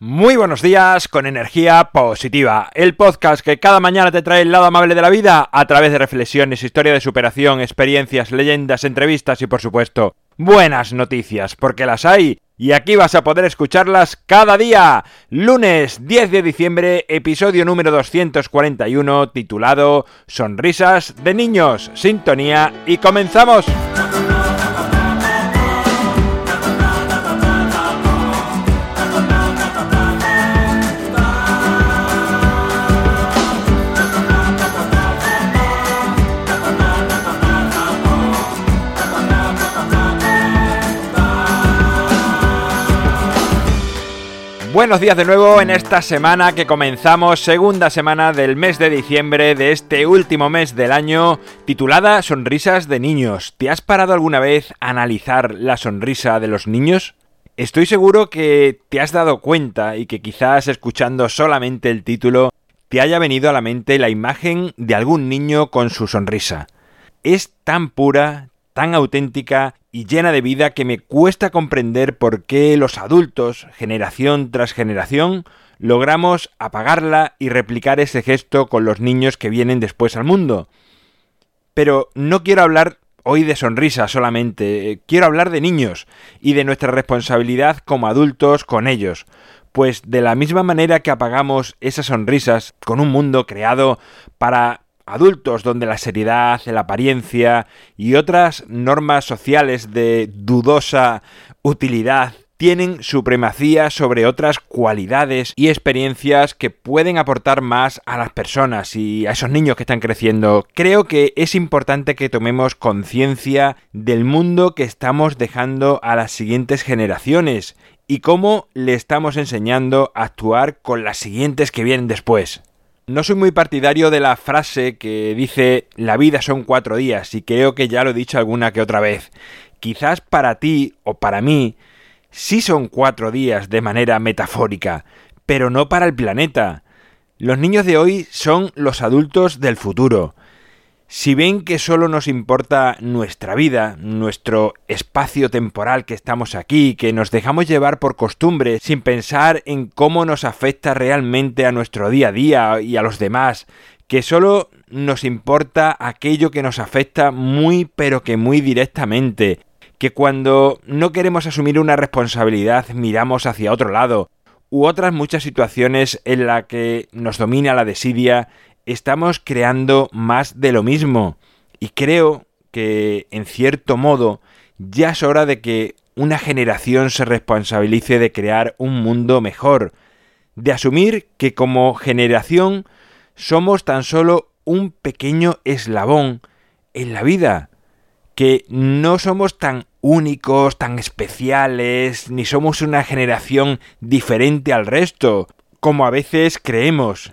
Muy buenos días con energía positiva, el podcast que cada mañana te trae el lado amable de la vida a través de reflexiones, historia de superación, experiencias, leyendas, entrevistas y por supuesto buenas noticias, porque las hay y aquí vas a poder escucharlas cada día. Lunes 10 de diciembre, episodio número 241 titulado Sonrisas de niños, sintonía y comenzamos. Buenos días de nuevo en esta semana que comenzamos, segunda semana del mes de diciembre de este último mes del año, titulada Sonrisas de niños. ¿Te has parado alguna vez a analizar la sonrisa de los niños? Estoy seguro que te has dado cuenta y que quizás escuchando solamente el título te haya venido a la mente la imagen de algún niño con su sonrisa. Es tan pura, tan auténtica y llena de vida que me cuesta comprender por qué los adultos, generación tras generación, logramos apagarla y replicar ese gesto con los niños que vienen después al mundo. Pero no quiero hablar hoy de sonrisas solamente, eh, quiero hablar de niños y de nuestra responsabilidad como adultos con ellos, pues de la misma manera que apagamos esas sonrisas con un mundo creado para adultos donde la seriedad, la apariencia y otras normas sociales de dudosa utilidad tienen supremacía sobre otras cualidades y experiencias que pueden aportar más a las personas y a esos niños que están creciendo. Creo que es importante que tomemos conciencia del mundo que estamos dejando a las siguientes generaciones y cómo le estamos enseñando a actuar con las siguientes que vienen después. No soy muy partidario de la frase que dice la vida son cuatro días y creo que ya lo he dicho alguna que otra vez. Quizás para ti o para mí sí son cuatro días de manera metafórica, pero no para el planeta. Los niños de hoy son los adultos del futuro. Si ven que solo nos importa nuestra vida, nuestro espacio temporal que estamos aquí, que nos dejamos llevar por costumbre sin pensar en cómo nos afecta realmente a nuestro día a día y a los demás, que solo nos importa aquello que nos afecta muy pero que muy directamente, que cuando no queremos asumir una responsabilidad miramos hacia otro lado, u otras muchas situaciones en las que nos domina la desidia estamos creando más de lo mismo. Y creo que, en cierto modo, ya es hora de que una generación se responsabilice de crear un mundo mejor, de asumir que como generación somos tan solo un pequeño eslabón en la vida, que no somos tan únicos, tan especiales, ni somos una generación diferente al resto, como a veces creemos,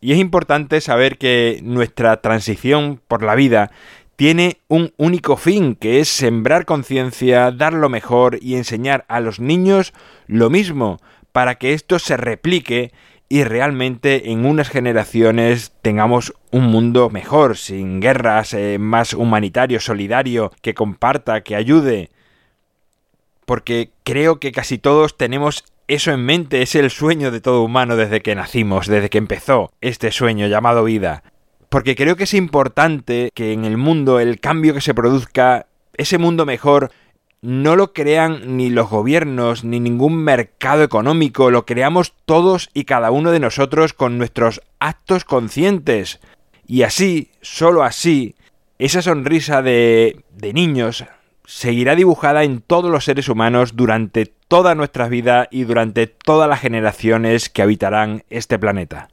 y es importante saber que nuestra transición por la vida tiene un único fin, que es sembrar conciencia, dar lo mejor y enseñar a los niños lo mismo, para que esto se replique y realmente en unas generaciones tengamos un mundo mejor, sin guerras, eh, más humanitario, solidario, que comparta, que ayude. Porque creo que casi todos tenemos eso en mente es el sueño de todo humano desde que nacimos, desde que empezó este sueño llamado vida. Porque creo que es importante que en el mundo el cambio que se produzca, ese mundo mejor, no lo crean ni los gobiernos ni ningún mercado económico, lo creamos todos y cada uno de nosotros con nuestros actos conscientes. Y así, solo así, esa sonrisa de, de niños seguirá dibujada en todos los seres humanos durante toda nuestra vida y durante todas las generaciones que habitarán este planeta.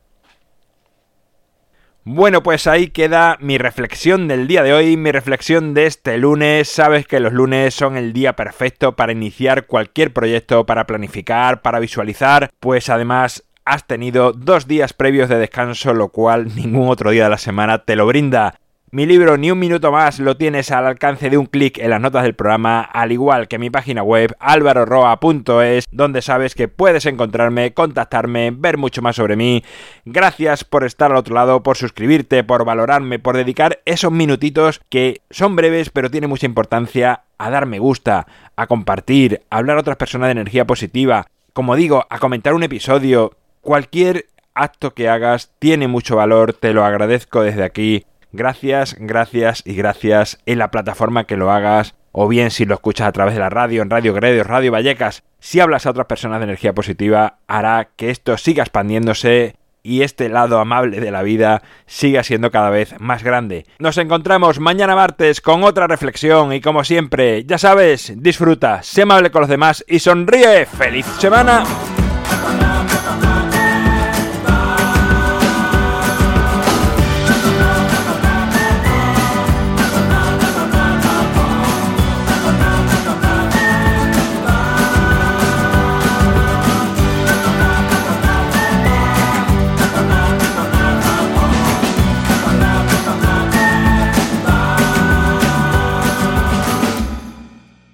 Bueno, pues ahí queda mi reflexión del día de hoy, mi reflexión de este lunes. Sabes que los lunes son el día perfecto para iniciar cualquier proyecto, para planificar, para visualizar, pues además has tenido dos días previos de descanso, lo cual ningún otro día de la semana te lo brinda. Mi libro Ni un minuto más lo tienes al alcance de un clic en las notas del programa, al igual que mi página web alvaroroa.es, donde sabes que puedes encontrarme, contactarme, ver mucho más sobre mí. Gracias por estar al otro lado, por suscribirte, por valorarme, por dedicar esos minutitos que son breves pero tienen mucha importancia a dar me gusta, a compartir, a hablar a otras personas de energía positiva, como digo, a comentar un episodio, cualquier acto que hagas tiene mucho valor, te lo agradezco desde aquí. Gracias, gracias y gracias en la plataforma que lo hagas, o bien si lo escuchas a través de la radio, en Radio Gredos, Radio Vallecas, si hablas a otras personas de energía positiva, hará que esto siga expandiéndose y este lado amable de la vida siga siendo cada vez más grande. Nos encontramos mañana martes con otra reflexión y como siempre, ya sabes, disfruta, sé amable con los demás y sonríe. ¡Feliz semana!